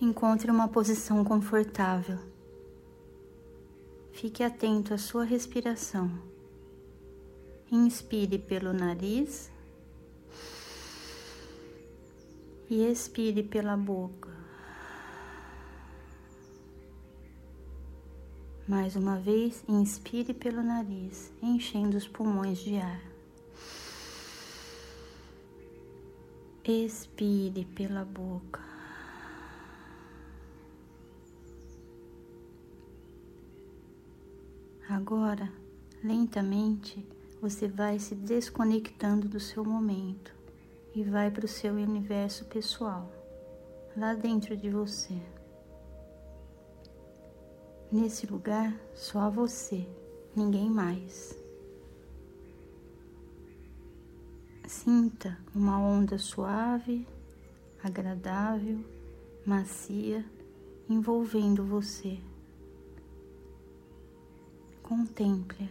Encontre uma posição confortável. Fique atento à sua respiração. Inspire pelo nariz e expire pela boca. Mais uma vez, inspire pelo nariz, enchendo os pulmões de ar. Expire pela boca. Agora, lentamente, você vai se desconectando do seu momento e vai para o seu universo pessoal, lá dentro de você. Nesse lugar, só você, ninguém mais. Sinta uma onda suave, agradável, macia, envolvendo você. Contemple.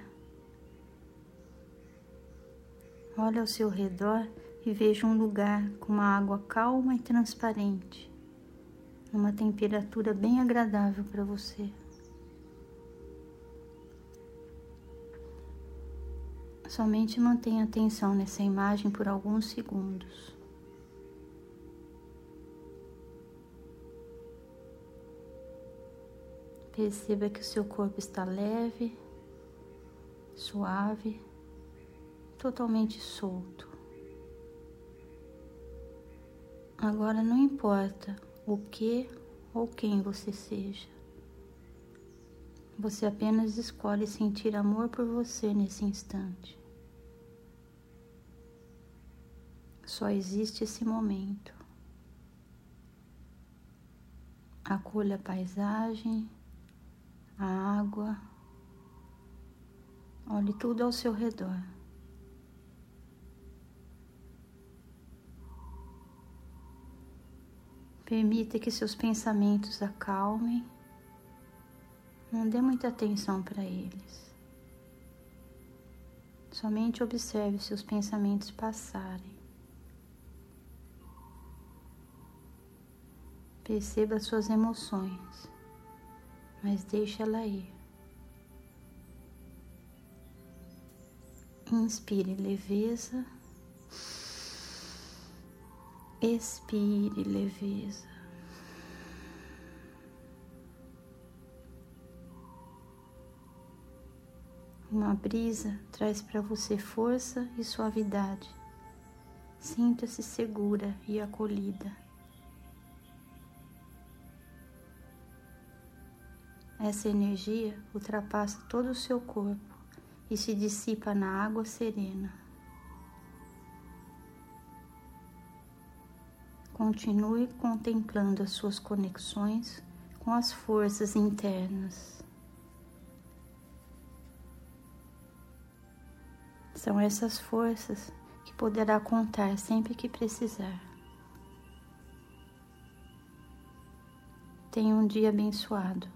Olhe ao seu redor e veja um lugar com uma água calma e transparente, numa temperatura bem agradável para você. Somente mantenha atenção nessa imagem por alguns segundos. Perceba que o seu corpo está leve, suave, totalmente solto. Agora não importa o que ou quem você seja. Você apenas escolhe sentir amor por você nesse instante. Só existe esse momento. Acolha a paisagem, a água, olhe tudo ao seu redor. Permita que seus pensamentos acalmem. Não dê muita atenção para eles. Somente observe seus pensamentos passarem. Perceba suas emoções mas deixa ela ir. Inspire leveza, expire leveza. Uma brisa traz para você força e suavidade. Sinta-se segura e acolhida. Essa energia ultrapassa todo o seu corpo e se dissipa na água serena. Continue contemplando as suas conexões com as forças internas. São essas forças que poderá contar sempre que precisar. Tenha um dia abençoado.